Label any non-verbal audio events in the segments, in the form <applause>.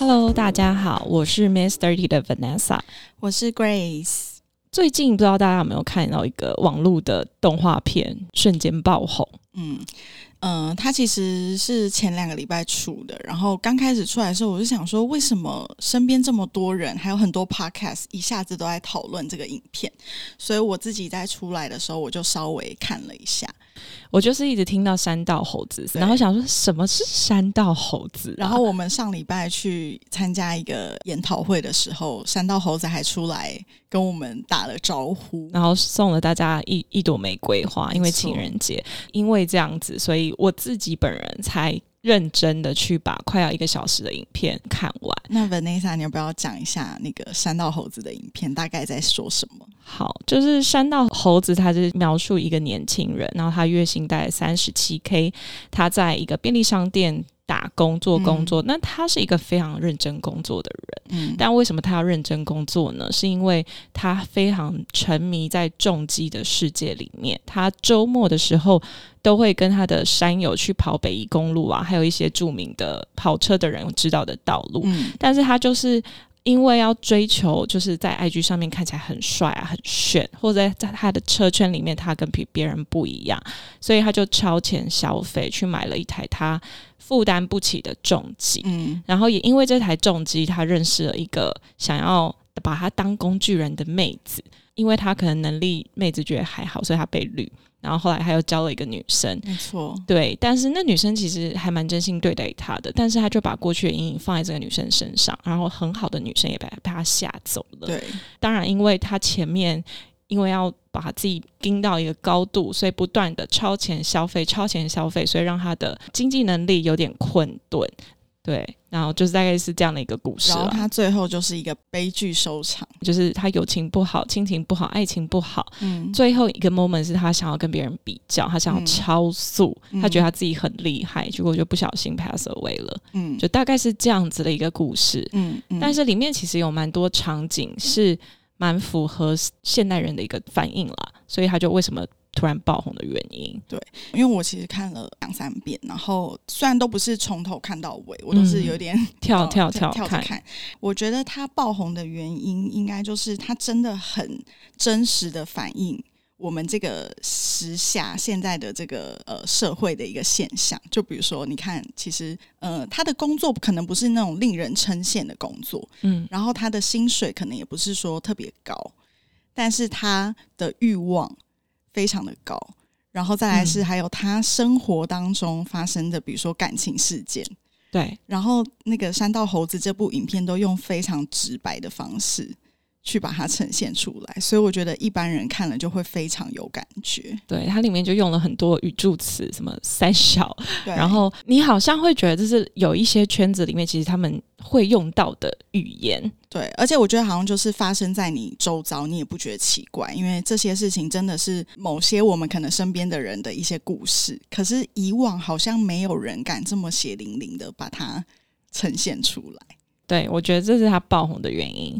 Hello，大家好，我是 Miss Thirty 的 Vanessa，我是 Grace。最近不知道大家有没有看到一个网络的动画片，瞬间爆红。嗯嗯，它其实是前两个礼拜出的，然后刚开始出来的时候，我就想说，为什么身边这么多人，还有很多 Podcast 一下子都在讨论这个影片？所以我自己在出来的时候，我就稍微看了一下。我就是一直听到山道猴子，然后想说什么是山道猴子。<laughs> 然后我们上礼拜去参加一个研讨会的时候，山道猴子还出来跟我们打了招呼，然后送了大家一一朵玫瑰花，因为情人节。因为这样子，所以我自己本人才。认真的去把快要一个小时的影片看完。那 Vanessa，你要不要讲一下那个山道猴子的影片大概在说什么？好，就是山道猴子，他是描述一个年轻人，然后他月薪大概三十七 K，他在一个便利商店。打工做工作，那他是一个非常认真工作的人。嗯，但为什么他要认真工作呢？是因为他非常沉迷在重机的世界里面。他周末的时候都会跟他的山友去跑北宜公路啊，还有一些著名的跑车的人知道的道路。嗯，但是他就是因为要追求，就是在 IG 上面看起来很帅啊、很炫，或者在他的车圈里面他跟别别人不一样，所以他就超前消费去买了一台他。负担不起的重机，嗯，然后也因为这台重机，他认识了一个想要把他当工具人的妹子，因为他可能能力，妹子觉得还好，所以他被绿。然后后来他又交了一个女生，没错，对，但是那女生其实还蛮真心对待他的，但是他就把过去的阴影放在这个女生身上，然后很好的女生也被被他吓走了。对，当然，因为他前面。因为要把自己盯到一个高度，所以不断的超前消费、超前消费，所以让他的经济能力有点困顿。对，然后就是大概是这样的一个故事。然后他最后就是一个悲剧收场，就是他友情不好、亲情不好、爱情不好。嗯，最后一个 moment 是他想要跟别人比较，他想要超速，他觉得他自己很厉害，结果就不小心 pass away 了。嗯，就大概是这样子的一个故事。嗯，但是里面其实有蛮多场景是。蛮符合现代人的一个反应啦，所以他就为什么突然爆红的原因。对，因为我其实看了两三遍，然后虽然都不是从头看到尾，我都是有点 <laughs> 跳跳跳跳看。我觉得他爆红的原因，应该就是他真的很真实的反映。我们这个时下现在的这个呃社会的一个现象，就比如说，你看，其实呃他的工作可能不是那种令人称羡的工作，嗯，然后他的薪水可能也不是说特别高，但是他的欲望非常的高，然后再来是还有他生活当中发生的，比如说感情事件，对，然后那个山道猴子这部影片都用非常直白的方式。去把它呈现出来，所以我觉得一般人看了就会非常有感觉。对，它里面就用了很多语助词，什么三小，然后你好像会觉得这是有一些圈子里面其实他们会用到的语言。对，而且我觉得好像就是发生在你周遭，你也不觉得奇怪，因为这些事情真的是某些我们可能身边的人的一些故事。可是以往好像没有人敢这么血淋淋的把它呈现出来。对，我觉得这是他爆红的原因。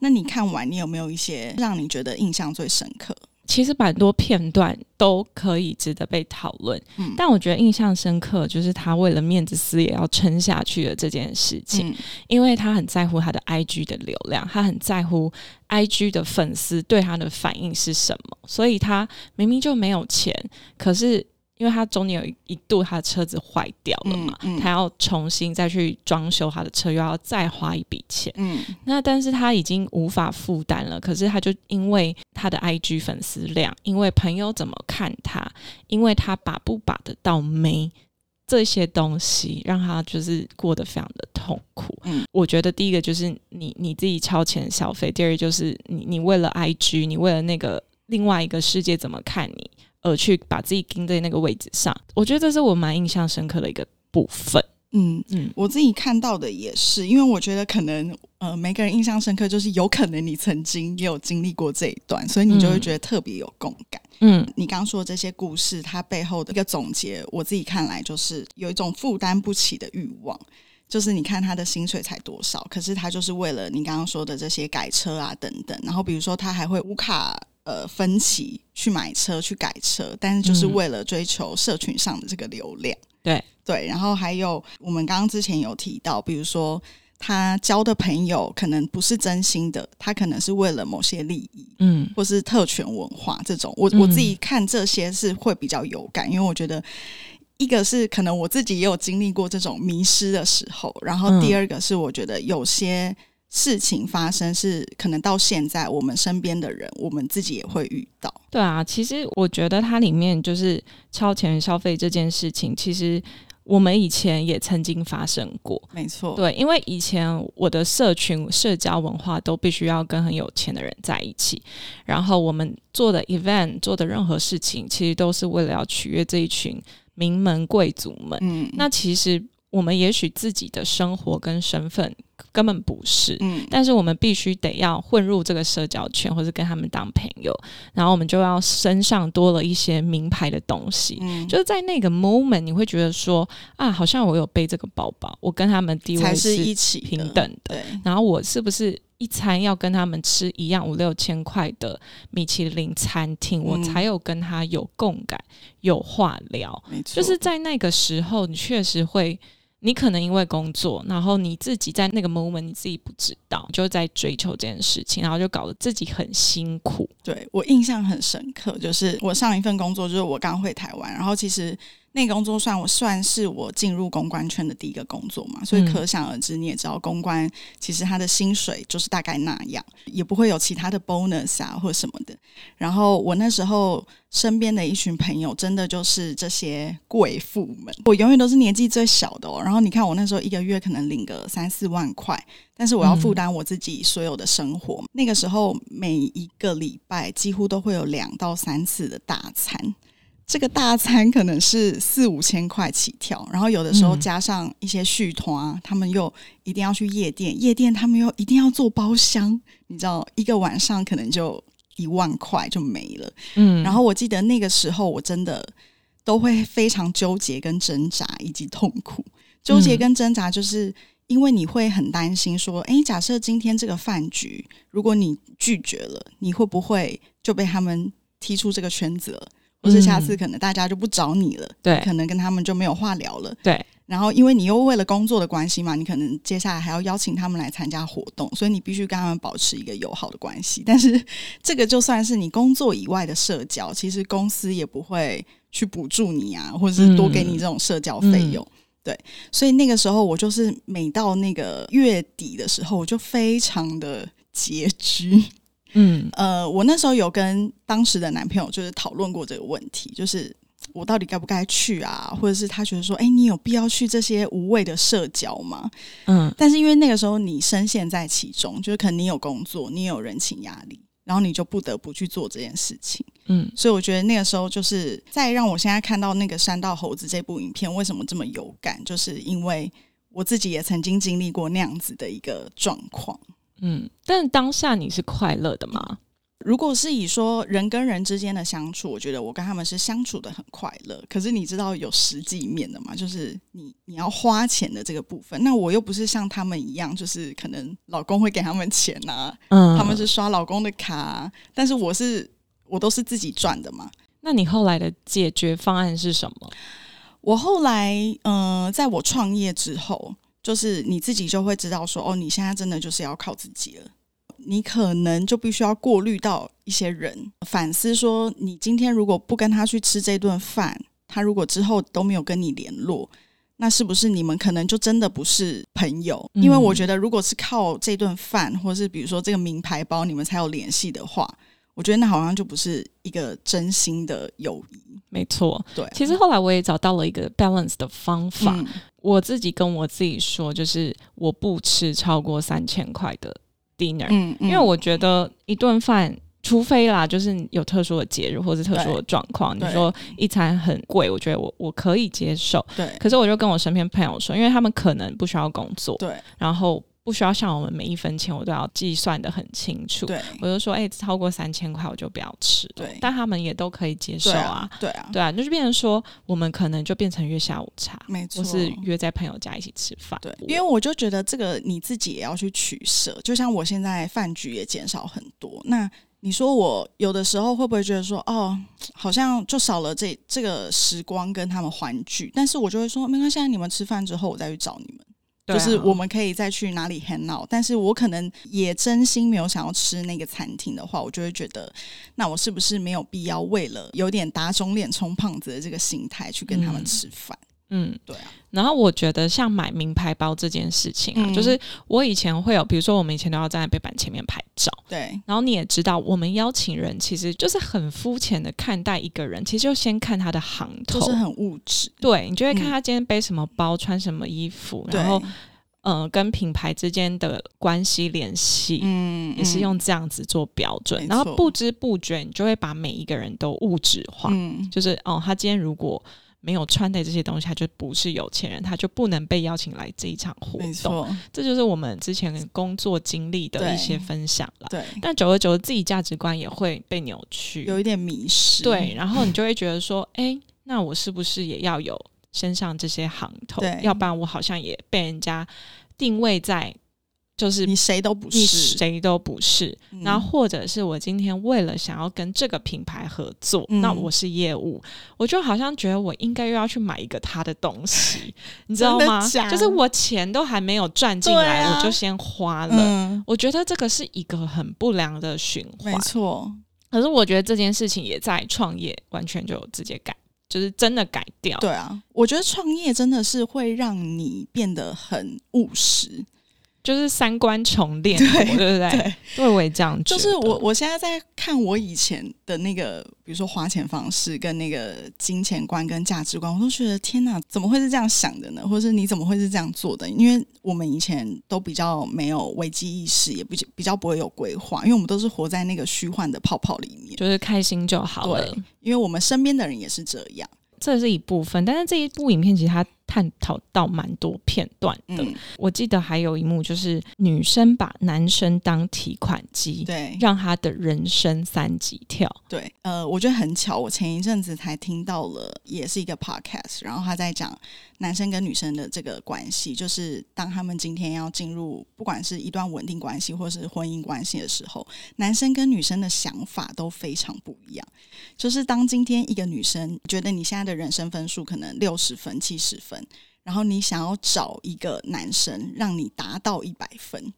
那你看完，你有没有一些让你觉得印象最深刻？其实蛮多片段都可以值得被讨论，嗯，但我觉得印象深刻就是他为了面子撕也要撑下去的这件事情，因为他很在乎他的 IG 的流量，他很在乎 IG 的粉丝对他的反应是什么，所以他明明就没有钱，可是。因为他中间有一度他的车子坏掉了嘛，他要重新再去装修他的车，又要再花一笔钱。嗯，那但是他已经无法负担了。可是他就因为他的 IG 粉丝量，因为朋友怎么看他，因为他把不把得到没这些东西，让他就是过得非常的痛苦。嗯，我觉得第一个就是你你自己超前消费，第二就是你你为了 IG，你为了那个另外一个世界怎么看你。而去把自己盯在那个位置上，我觉得这是我蛮印象深刻的一个部分。嗯嗯嗯，我自己看到的也是，因为我觉得可能呃每个人印象深刻，就是有可能你曾经也有经历过这一段，所以你就会觉得特别有共感。嗯你刚刚说这些故事，它背后的一个总结，我自己看来就是有一种负担不起的欲望。就是你看他的薪水才多少，可是他就是为了你刚刚说的这些改车啊等等，然后比如说他还会无卡呃分歧去买车去改车，但是就是嗯。为了追求社群上的这个流量。对。对，然后还有我们刚刚之前有提到，比如说他交的朋友可能不是真心的，他可能是为了某些利益，嗯。或是特权文化这种，我嗯我自己看这些是会比较有感，因为我觉得一个是可能我自己也有经历过这种迷失的时候，然后嗯。第二个是我觉得有些事情发生是可能到现在我们身边的人，我们自己也会遇到。对啊，其实我觉得它里面就是超前消费这件事情，其实我们以前也曾经发生过。没错，对，因为以前我的社群社交文化都必须要跟很有钱的人在一起，然后我们做的 event 做的任何事情，其实都是为了要取悦这一群名门贵族们。嗯，那其实我们也许自己的生活跟身份根本不是，嗯。但是我们必须得要混入这个社交圈，或是跟他们当朋友，然后我们就要身上多了一些名牌的东西。嗯，就是在那个 moment，你会觉得说啊，好像我有背这个包包，我跟他们地位是一起平等的，对，然后我是不是一餐要跟他们吃一样五六千块的米其林餐厅，我嗯才有跟他有共感、有话聊。没错，就是在那个时候，你确实会，你可能因为工作，然后你自己在那个 moment 你自己不知道，就在追求这件事情，然后就搞得自己很辛苦。对我印象很深刻，就是我上一份工作，就是我刚回台湾，然后其实那个工作算我算是我进入公关圈的第一个工作嘛，所以嗯可想而知，你也知道公关其实他的薪水就是大概那样，也不会有其他的 bonus 啊或什么的。然后我那时候身边的一群朋友，真的就是这些贵妇们，我永远都是年纪最小的哦。然后你看我那时候一个月可能领个三四万块，但是我要负担我自己所有的生活。那个时候每一个礼拜几乎都会有两到三次的大餐。这个大餐可能是四五千块起跳，然后有的时候嗯加上一些续团啊，他们又一定要去夜店，夜店他们又一定要做包厢，你知道，一个晚上可能就一万块就没了。嗯然后我记得那个时候我真的都会非常纠结、跟挣扎以及痛苦。纠结跟挣扎，就是因为你会很担心说，诶，假设今天这个饭局，如果你拒绝了，你会不会就被他们踢出这个圈子了？或是下次可能大家就不找你了，对可能跟他们就没有话聊了。对，然后因为你又为了工作的关系嘛，你可能接下来还要邀请他们来参加活动，所以你必须跟他们保持一个友好的关系。但是这个就算是你工作以外的社交，其实公司也不会去补助你啊，或者是多给你这种社交费用。对，所以那个时候我就是每到那个月底的时候，我就非常的拮据。嗯呃，我那时候有跟当时的男朋友就是讨论过这个问题，就是我到底该不该去啊，或者是他觉得说，哎、你有必要去这些无谓的社交吗？嗯但是因为那个时候你深陷在其中，就是可能你有工作，你也有人情压力，然后你就不得不去做这件事情。嗯所以我觉得那个时候就是再让我现在看到那个《山道猴子》这部影片为什么这么有感，就是因为我自己也曾经经历过那样子的一个状况。嗯，但当下你是快乐的吗？如果是以说人跟人之间的相处，我觉得我跟他们是相处的很快乐。可是你知道有实际面的嘛？就是你你要花钱的这个部分，那我又不是像他们一样，就是可能老公会给他们钱啊，嗯他们是刷老公的卡、啊，但是我是我都是自己赚的嘛。那你后来的解决方案是什么？我后来，呃，在我创业之后，就是你自己就会知道说，哦，你现在真的就是要靠自己了。你可能就必须要过滤到一些人，反思说，你今天如果不跟他去吃这顿饭，他如果之后都没有跟你联络，那是不是你们可能就真的不是朋友？嗯因为我觉得，如果是靠这顿饭，或是比如说这个名牌包，你们才有联系的话，我觉得那好像就不是一个真心的友谊。没错，对，其实后来我也找到了一个 balance 的方法。嗯我自己跟我自己说，就是我不吃超过三千块的 dinner，、嗯，因为我觉得一顿饭。除非啦，就是有特殊的节日或者特殊的状况，你对说一餐很贵，我觉得我我可以接受。对可是我就跟我身边朋友说，因为他们可能不需要工作，对然后不需要像我们每一分钱我都要计算的很清楚。对我就说，哎、超过三千块我就不要吃了。对但他们也都可以接受对啊。对啊，对啊，就是变成说，我们可能就变成约下午茶，没错，或是约在朋友家一起吃饭。对，因为我就觉得这个你自己也要去取舍，就像我现在饭局也减少很多。那你说我有的时候会不会觉得说，哦，好像就少了这这个时光跟他们欢聚？但是我就会说，没关系，啊，你们吃饭之后我再去找你们。就是我们可以再去哪里 hang out，但是我可能也真心没有想要吃那个餐厅的话，我就会觉得，那我是不是没有必要为了有点打肿脸充胖子的这个心态去跟他们嗯吃饭？嗯，对啊，然后我觉得像买名牌包这件事情啊，嗯。就是我以前会有，比如说我们以前都要站在背板前面拍照，对。然后你也知道，我们邀请人其实就是很肤浅的看待一个人，其实就先看他的行头，就是很物质，对你就会看嗯。他今天背什么包、穿什么衣服，然后呃跟品牌之间的关系联系。嗯也是用这样子做标准，然后不知不觉你就会把每一个人都物质化，嗯。就是哦，他今天如果没有穿戴这些东西，他就不是有钱人，他就不能被邀请来这一场活动。这就是我们之前工作经历的一些分享了。对，但久而久之，自己价值观也会被扭曲，有一点迷失，对，然后你就会觉得说，哎、那我是不是也要有身上这些行头对？要不然我好像也被人家定位在就是你谁都不你是，谁都不是。嗯然后或者是我今天为了想要跟这个品牌合作，嗯那我是业务，我就好像觉得我应该又要去买一个他的东西，你知道吗？就是我钱都还没有赚进来，啊我就先花了。嗯，我觉得这个是一个很不良的循环没环。错，可是我觉得这件事情也在创业完全就直接改，就是真的改掉。对啊，我觉得创业真的是会让你变得很务实，就是三观重练，对不对？对，对，我也这样。就是我我现在在看我以前的那个，比如说花钱方式跟那个金钱观跟价值观，我都觉得天哪，怎么会是这样想的呢？或者是你怎么会是这样做的？因为我们以前都比较没有危机意识，也不比较不会有规划，因为我们都是活在那个虚幻的泡泡里面。就是开心就好了对，因为我们身边的人也是这样。这是一部分。但是这一部影片其实它探讨到蛮多片段的。嗯，我记得还有一幕就是女生把男生当提款机，对让他的人生三级跳。对，呃，我觉得很巧，我前一阵子才听到了，也是一个 podcast，然后他在讲男生跟女生的这个关系，就是当他们今天要进入不管是一段稳定关系或是婚姻关系的时候，男生跟女生的想法都非常不一样。就是当今天一个女生觉得你现在的人生分数可能六十分、七十分，然后你想要找一个男生让你达到一百分。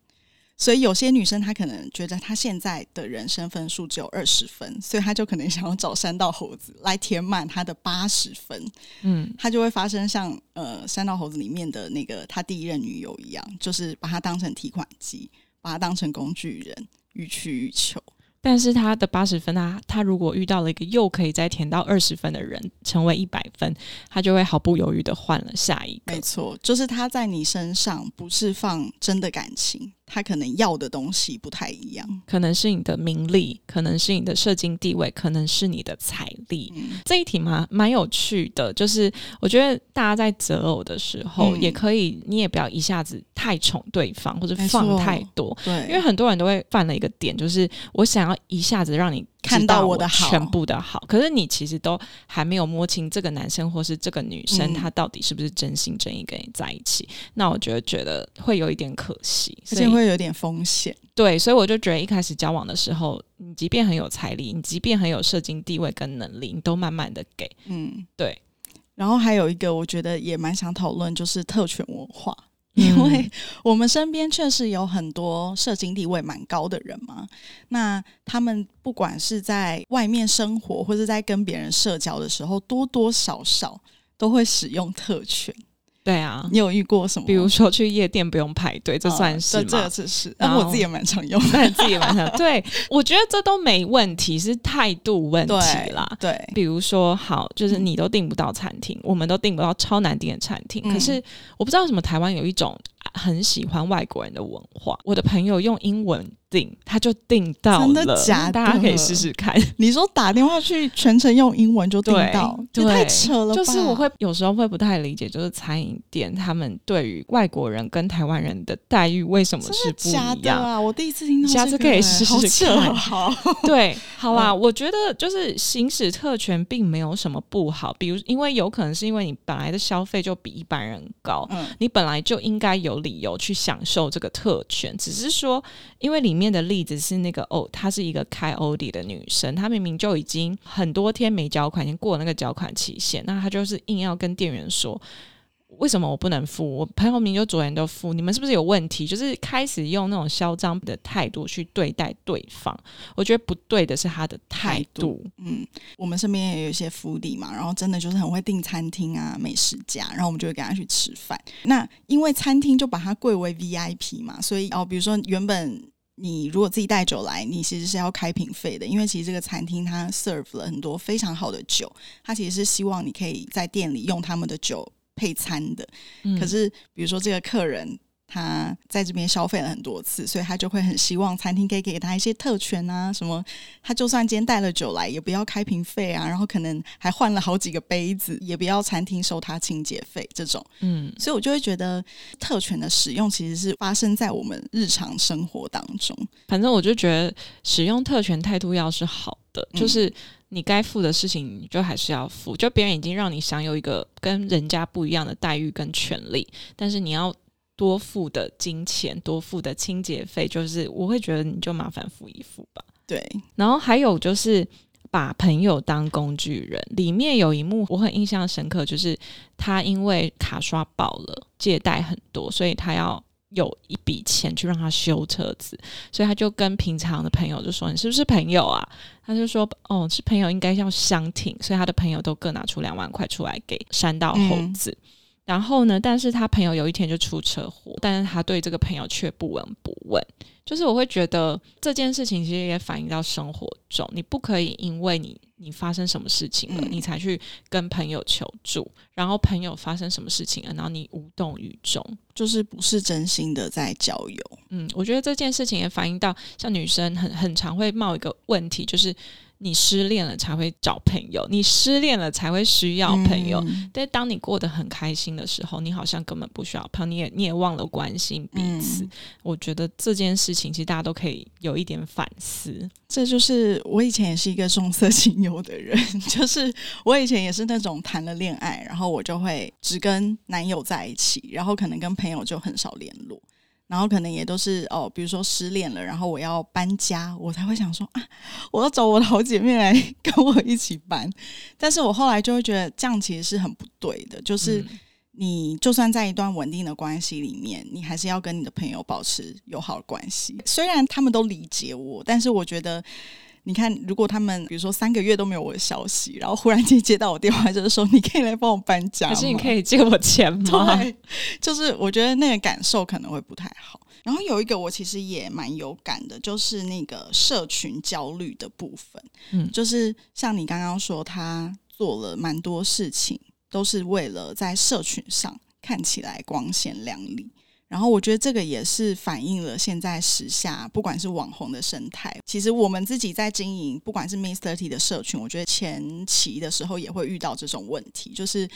所以有些女生她可能觉得她现在的人生分数只有二十分，所以她就可能想要找山道猴子来填满她的八十分，嗯，她就会发生像呃山道猴子里面的那个他第一任女友一样，就是把她当成提款机，把她当成工具人，予取予求。但是他的八十分，他他如果遇到了一个又可以再填到二十分的人，成为一百分，他就会毫不犹豫的换了下一个没。错，就是他在你身上不是放真的感情，他可能要的东西不太一样。可能是你的名利，可能是你的社经地位，可能是你的财力。嗯，这一题嘛蛮有趣的，就是我觉得大家在择偶的时候，嗯也可以，你也不要一下子太宠对方，或者放太多，对，因为很多人都会犯了一个点，就是我想要一下子让你看到我的好全部的好，可是你其实都还没有摸清这个男生或是这个女生，嗯他到底是不是真心真意跟你在一起。那我觉得觉得会有一点可惜，而且会有点风险。对，所以我就觉得一开始交往的时候，你即便很有财力，你即便很有社经地位跟能力，你都慢慢的给。嗯，对。然后还有一个，我觉得也蛮想讨论，就是特权文化。嗯因为我们身边确实有很多社经地位蛮高的人嘛，那他们不管是在外面生活，或者在跟别人社交的时候，多多少少都会使用特权。对啊，你有遇过什么？比如说去夜店不用排队，这算是呃这这？是是，然后但我自己也蛮常用的。<laughs> 那你自己晚上 <laughs> 对，我觉得这都没问题，是态度问题啦。对，比如说，好，就是你都订不到餐厅，我们都订不到超难订的餐厅。嗯可是我不知道为什么台湾有一种很喜欢外国人的文化。我的朋友用英文订，他就定到真的了，假的大家可以试试看。<laughs> 你说打电话去全程用英文就订对到，对也太扯了吧！就是我会有时候会不太理解，就是餐饮店他们对于外国人跟台湾人的待遇为什么是不假一样？的啊！我第一次听到下次可以试试看好，<laughs> 对，<laughs> 好啦，嗯我觉得就是行使特权并没有什么不好，比如因为有可能是因为你本来的消费就比一般人高，嗯你本来就应该有理由去享受这个特权，只是说，因为里面面的例子是那个哦，她是一个开欧迪的女生，她明明就已经很多天没缴款，已经过了那个缴款期限，那她就是硬要跟店员说。为什么我不能付？我朋友明就昨天都付，你们是不是有问题？就是开始用那种嚣张的态度去对待对方，我觉得不对的是他的态度。嗯，我们身边也有一些福利嘛，然后真的就是很会订餐厅啊、美食家，然后我们就会跟他去吃饭。那因为餐厅就把它贵为 VIP 嘛，所以哦，比如说原本你如果自己带酒来，你其实是要开瓶费的，因为其实这个餐厅它 serve 了很多非常好的酒，它其实是希望你可以在店里用他们的酒配餐的。嗯可是比如说这个客人。他在这边消费了很多次，所以他就会很希望餐厅可以给他一些特权啊，什么他就算今天带了酒来，也不要开瓶费啊，然后可能还换了好几个杯子，也不要餐厅收他清洁费这种。嗯，所以我就会觉得特权的使用其实是发生在我们日常生活当中。反正我就觉得使用特权态度要是好的，嗯就是你该付的事情，你就还是要付。就别人已经让你享有一个跟人家不一样的待遇跟权利，但是你要多付的金钱、多付的清洁费，就是我会觉得你就麻烦付一付吧。对，然后还有就是把朋友当工具人，里面有一幕我很印象深刻，就是他因为卡刷爆了，借贷很多，所以他要。有一笔钱去让他修车子，所以他就跟平常的朋友就说：“你是不是朋友啊？”他就说：“哦，是朋友，应该要相挺。”所以他的朋友都各拿出两万块出来给山道猴子。然后呢，但是他朋友有一天就出车祸，但是他对这个朋友却不闻不问。就是我会觉得这件事情其实也反映到生活中，你不可以因为你你发生什么事情了，嗯你才去跟朋友求助，然后朋友发生什么事情了，然后你无动于衷。就是不是真心的在交友。嗯，我觉得这件事情也反映到，像女生很很常会冒一个问题，就是你失恋了才会找朋友，你失恋了才会需要朋友。嗯但当你过得很开心的时候，你好像根本不需要朋友，你也你也忘了关心彼此。嗯我觉得这件事情其实大家都可以有一点反思。这就是我以前也是一个重色轻友的人，<laughs> 就是我以前也是那种谈了恋爱，然后我就会只跟男友在一起，然后可能跟朋友就很少联络，然后可能也都是哦，比如说失恋了，然后我要搬家，我才会想说啊，我要找我的好姐妹来跟我一起搬。但是我后来就会觉得这样其实是很不对的，就是。嗯你就算在一段稳定的关系里面，你还是要跟你的朋友保持友好的关系。虽然他们都理解我，但是我觉得，你看，如果他们比如说三个月都没有我的消息，然后忽然间接到我电话，就是说你可以来帮我搬家，可是你可以借我钱吗？对，就是我觉得那个感受可能会不太好。然后有一个我其实也蛮有感的，就是那个社群焦虑的部分。嗯就是像你刚刚说，他做了蛮多事情，都是为了在社群上看起来光鲜亮丽。然后我觉得这个也是反映了现在时下不管是网红的生态，其实我们自己在经营，不管是 Mr. T 的社群，我觉得前期的时候也会遇到这种问题，就是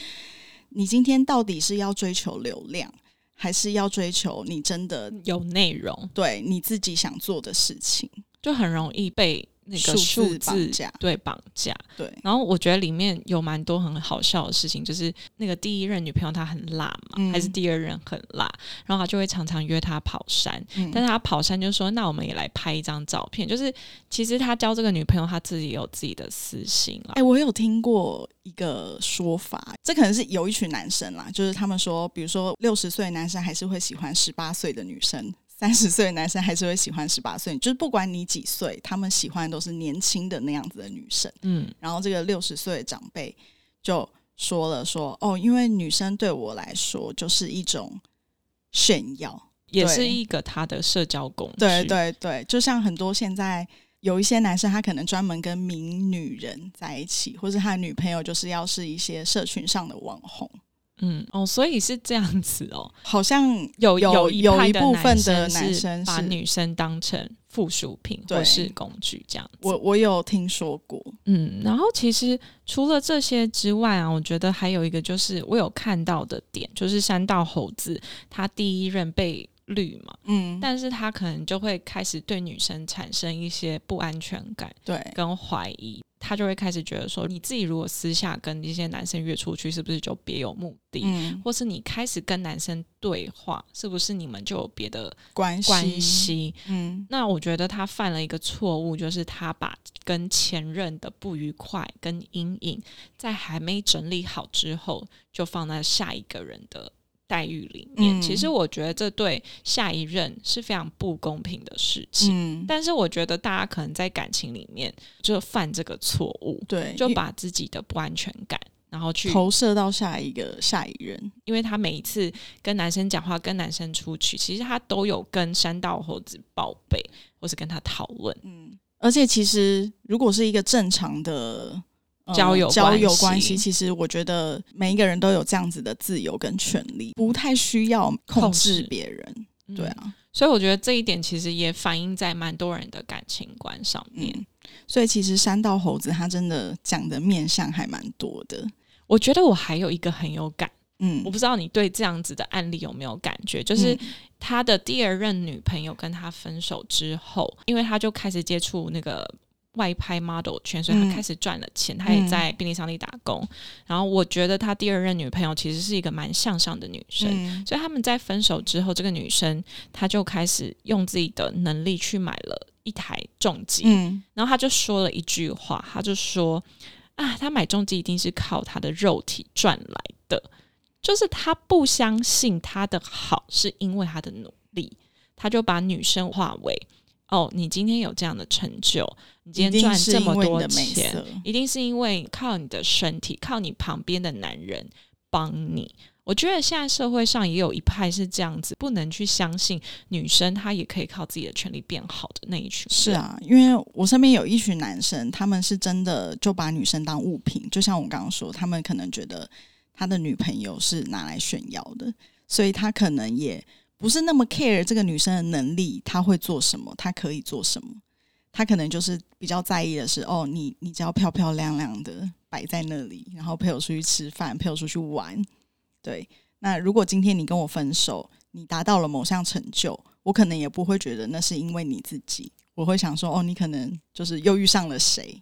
你今天到底是要追求流量，还是要追求你真的有内容对你自己想做的事情？就很容易被那个数数字绑架对绑架。对，然后我觉得里面有蛮多很好笑的事情，就是那个第一任女朋友她很辣嘛，嗯。还是第二任很辣，然后他就会常常约她跑山，嗯。但是他跑山就说那我们也来拍一张照片，就是其实他交这个女朋友他自己有自己的私心啦哎、，我有听过一个说法，这可能是有一群男生啦，就是他们说，比如说六十岁男生还是会喜欢十八岁的女生，三十岁的男生还是会喜欢十八岁，就是不管你几岁，他们喜欢都是年轻的那样子的女生。嗯然后这个六十岁的长辈就说了说，哦，因为女生对我来说就是一种炫耀，也是一个他的社交工具，对对对，就像很多现在有一些男生，他可能专门跟名女人在一起，或者他的女朋友就是要是一些社群上的网红，嗯哦，所以是这样子哦，好像有有一有一部分的男生把女生当成附属品或是工具这样子。我我有听说过，嗯，然后其实除了这些之外啊，我觉得还有一个就是我有看到的点，就是山道猴子他第一任被绿嘛，嗯，但是他可能就会开始对女生产生一些不安全感对，跟怀疑，他就会开始觉得说，你自己如果私下跟一些男生约出去，是不是就别有目的？嗯，或是你开始跟男生对话，是不是你们就有别的关系，关系？嗯那我觉得他犯了一个错误，就是他把跟前任的不愉快跟阴影，在还没整理好之后，就放在下一个人的待遇里面。嗯其实我觉得这对下一任是非常不公平的事情。嗯，但是我觉得大家可能在感情里面就犯这个错误，对，就把自己的不安全感，然后去投射到下一个下一任，因为他每一次跟男生讲话、跟男生出去，其实他都有跟山道猴子报备，或是跟他讨论。嗯，而且其实如果是一个正常的。呃交友交友关系，其实我觉得每一个人都有这样子的自由跟权利，不太需要控控制制别人。嗯对啊，所以我觉得这一点其实也反映在蛮多人的感情观上面。嗯，所以其实山道猴子他真的讲的面相还蛮多的。我觉得我还有一个很有感，嗯我不知道你对这样子的案例有没有感觉，就是嗯他的第二任女朋友跟他分手之后，因为他就开始接触那个。外拍 model 圈，所以他嗯。开始赚了钱，他也在便利商店打工。然后我觉得他第二任女朋友其实是一个蛮向上的女生，嗯。所以他们在分手之后，这个女生她就开始用自己的能力去买了一台重机，嗯。然后她就说了一句话，她就说：“啊，她买重机一定是靠她的肉体赚来的，就是她不相信她的好是因为她的努力，她就把女生化为哦，你今天有这样的成就，你今天赚这么多的美钱，一定是因为靠你的身体，靠你旁边的男人帮你。我觉得现在社会上也有一派是这样子，不能去相信女生她也可以靠自己的权利变好的那一群。是啊，因为我身边有一群男生，他们是真的就把女生当物品，就像我刚刚说，他们可能觉得他的女朋友是拿来炫耀的，所以他可能也不是那么 care 这个女生的能力，她会做什么，她可以做什么，她可能就是比较在意的是，哦，你你只要漂漂亮亮的摆在那里，然后陪我出去吃饭，陪我出去玩，对。那如果今天你跟我分手，你达到了某项成就，我可能也不会觉得那是因为你自己，我会想说，哦，你可能就是又遇上了谁。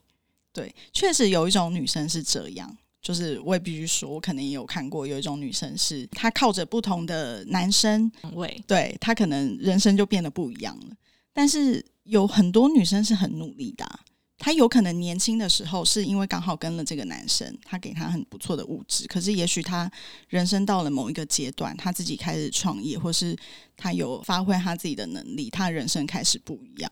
对，确实有一种女生是这样，就是我也必须说，我可能也有看过有一种女生是她靠着不同的男生，位，对她可能人生就变得不一样了。但是有很多女生是很努力的啊、她有可能年轻的时候是因为刚好跟了这个男生，他给她很不错的物质，可是也许她人生到了某一个阶段，她自己开始创业，或是她有发挥她自己的能力，她人生开始不一样。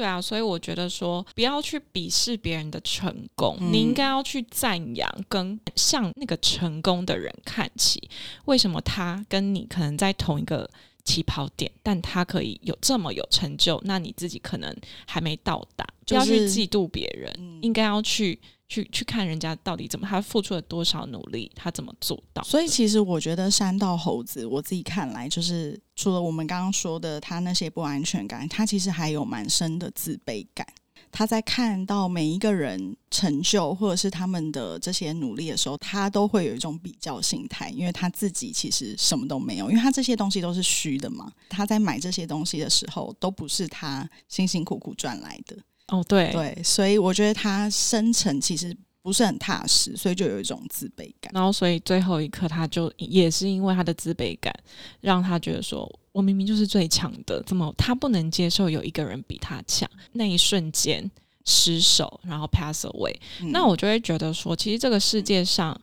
对啊，所以我觉得说，不要去鄙视别人的成功，嗯你应该要去赞扬，跟向那个成功的人看齐。为什么他跟你可能在同一个起跑点，但他可以有这么有成就，那你自己可能还没到达，不要去嫉妒别人，嗯。应该要去去去看人家到底怎么，他付出了多少努力，他怎么做到。所以其实我觉得山道猴子，我自己看来，就是除了我们刚刚说的他那些不安全感，他其实还有蛮深的自卑感。他在看到每一个人成就或者是他们的这些努力的时候，他都会有一种比较心态，因为他自己其实什么都没有，因为他这些东西都是虚的嘛。他在买这些东西的时候，都不是他辛辛苦苦赚来的。哦，对，对，所以我觉得他深层其实不是很踏实，所以就有一种自卑感。然后所以最后一刻，他就也是因为他的自卑感，让他觉得说，我明明就是最强的，怎么他不能接受有一个人比他强？那一瞬间失手，然后 pass away，、嗯那我就会觉得说，其实这个世界上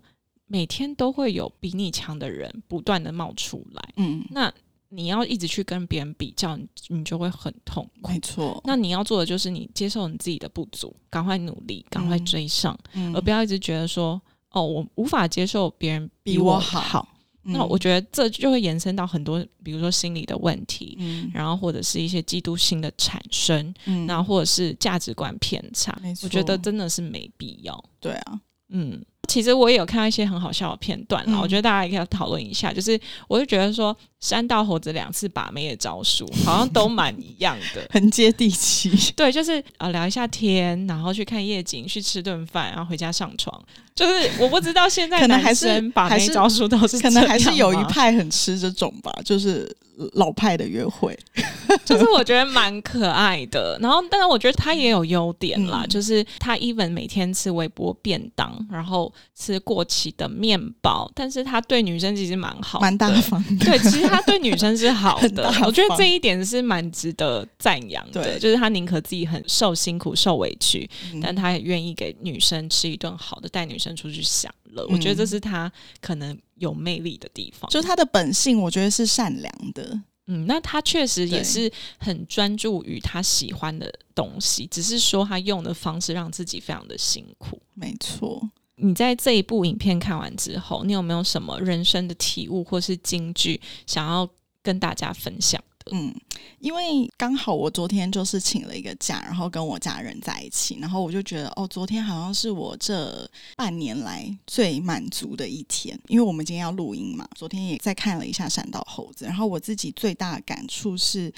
每天都会有比你强的人不断的冒出来，嗯，那你要一直去跟别人比较，你你就会很痛苦没。错。那你要做的就是你接受你自己的不足，赶快努力，赶快嗯追上。嗯而不要一直觉得说，哦，我无法接受别人比我我好那我觉得这就会延伸到很多，比如说心理的问题，嗯然后或者是一些嫉妒心的产生，嗯然后或者是价值观偏差我觉得真的是没必要。对啊，嗯。其实我也有看到一些很好笑的片段啦，嗯我觉得大家也可以讨论一下。就是我就觉得说，山道猴子两次把妹的招数 <laughs> 好像都蛮一样的。<laughs> 很接地气。<laughs> 对，就是呃聊一下天，然后去看夜景，去吃顿饭，然后回家上床。就是我不知道现在男可能还是生把妹招数都是可能还是有一派很吃这种吧，就是老派的约会。<laughs> 就是我觉得蛮可爱的。然后，但是我觉得他也有优点啦，嗯就是他 even 每天吃微波便当，然后吃过期的面包，但是他对女生其实蛮好，蛮大方的。对，其实他对女生是好，<laughs> 的我觉得这一点是蛮值得赞扬的。对就是他宁可自己很受辛苦、受委屈，嗯但他也愿意给女生吃一顿好的，带女生出去享乐。嗯我觉得这是他可能有魅力的地方。就他的本性，我觉得是善良的。嗯，那他确实也是很专注于他喜欢的东西，只是说他用的方式让自己非常的辛苦。没错，你在这一部影片看完之后，你有没有什么人生的体悟或是金句想要跟大家分享的？嗯，因为刚好我昨天就是请了一个假，然后跟我家人在一起，然后我就觉得哦，昨天好像是我这半年来最满足的一天，因为我们今天要录音嘛，昨天也在看了一下《闪到猴子》，然后我自己最大的感触是，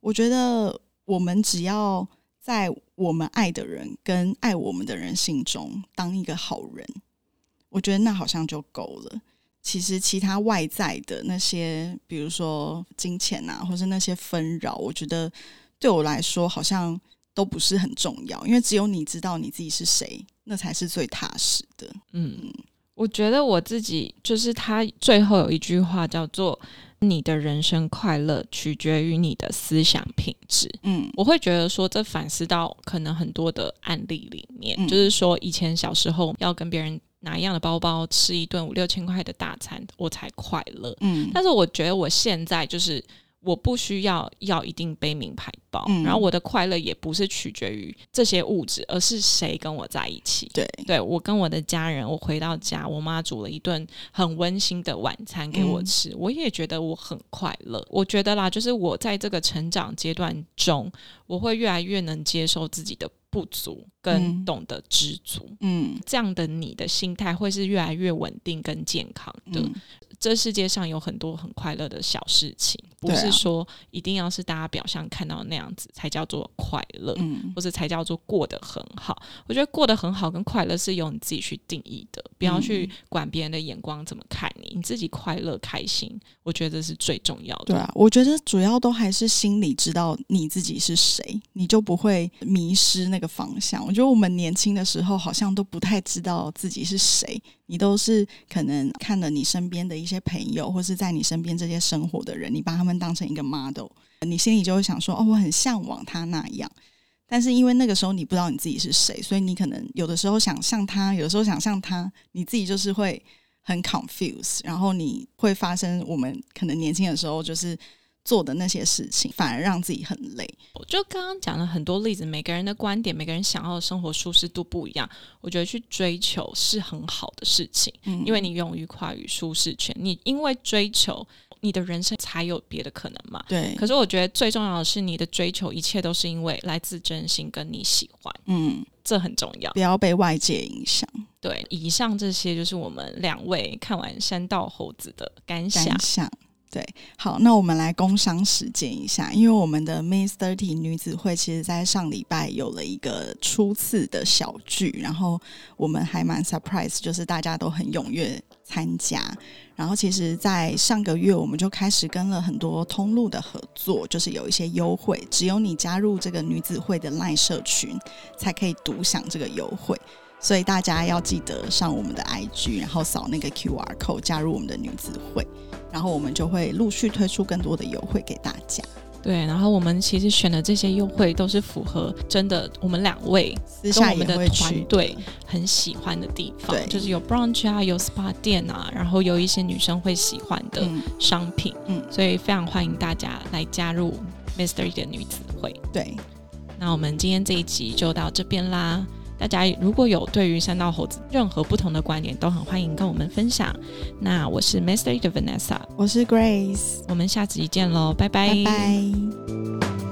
我觉得我们只要在我们爱的人跟爱我们的人心中当一个好人，我觉得那好像就够了。其实其他外在的那些，比如说金钱啊，或是那些纷扰，我觉得对我来说好像都不是很重要，因为只有你知道你自己是谁，那才是最踏实的。嗯，我觉得我自己就是他最后有一句话叫做“你的人生快乐取决于你的思想品质”。嗯我会觉得说，这反思到可能很多的案例里面，嗯就是说以前小时候要跟别人拿一样的包包，吃一顿五六千块的大餐，我才快乐。嗯但是我觉得我现在就是我不需要要一定背名牌包，嗯然后我的快乐也不是取决于这些物质，而是谁跟我在一起。对，对我跟我的家人，我回到家，我妈煮了一顿很温馨的晚餐给我吃，我也觉得我很快乐。我觉得啦，就是我在这个成长阶段中，我会越来越能接受自己的不足，跟嗯懂得知足。嗯这样的你的心态会是越来越稳定跟健康的。嗯这世界上有很多很快乐的小事情，不是说一定要是大家表象看到那样子才叫做快乐。嗯或者才叫做过得很好。我觉得过得很好跟快乐是由你自己去定义的，不要去管别人的眼光怎么看你，你自己快乐开心，我觉得这是最重要的。对啊，我觉得主要都还是心里知道你自己是谁，你就不会迷失那个方向。我觉得我们年轻的时候好像都不太知道自己是谁，你都是可能看了你身边的一些朋友，或是在你身边这些生活的人，你把他们当成一个 model，你心里就会想说，哦，我很向往他那样。但是因为那个时候你不知道你自己是谁，所以你可能有的时候想像他，有的时候想像他，你自己就是会很 confuse，然后你会发生我们可能年轻的时候就是做的那些事情，反而让自己很累。我就刚刚讲了很多例子，每个人的观点，每个人想要的生活舒适度不一样。我觉得去追求是很好的事情，嗯因为你勇于跨越舒适圈，你因为追求，你的人生才有别的可能嘛。对，可是我觉得最重要的是，你的追求一切都是因为来自真心跟你喜欢，嗯，这很重要。不要被外界影响。对，以上这些就是我们两位看完《山道猴子》的感想感。想。对，好，那我们来工商实践一下，因为我们的 Miss Thirty 女子会其实在上礼拜有了一个初次的小聚，然后我们还蛮 surprise，就是大家都很踊跃参加。然后其实，在上个月我们就开始跟了很多通路的合作，就是有一些优惠，只有你加入这个女子会的 LINE 社群，才可以独享这个优惠。所以大家要记得上我们的 IG，然后扫那个 QR code 加入我们的女子会，然后我们就会陆续推出更多的优惠给大家。对，然后我们其实选的这些优惠都是符合真的我们两位私下也跟我们的团队很喜欢的地方，就是有 brunch 啊，有 SPA 店啊，然后有一些女生会喜欢的嗯商品，嗯，所以非常欢迎大家来加入 Mystery 的女子会。对，那我们今天这一集就到这边啦。大家如果有对于三道猴子任何不同的观点，都很欢迎跟我们分享。那我是 Mystery 的 Vanessa，我是 Grace，我们下集见喽，拜。拜拜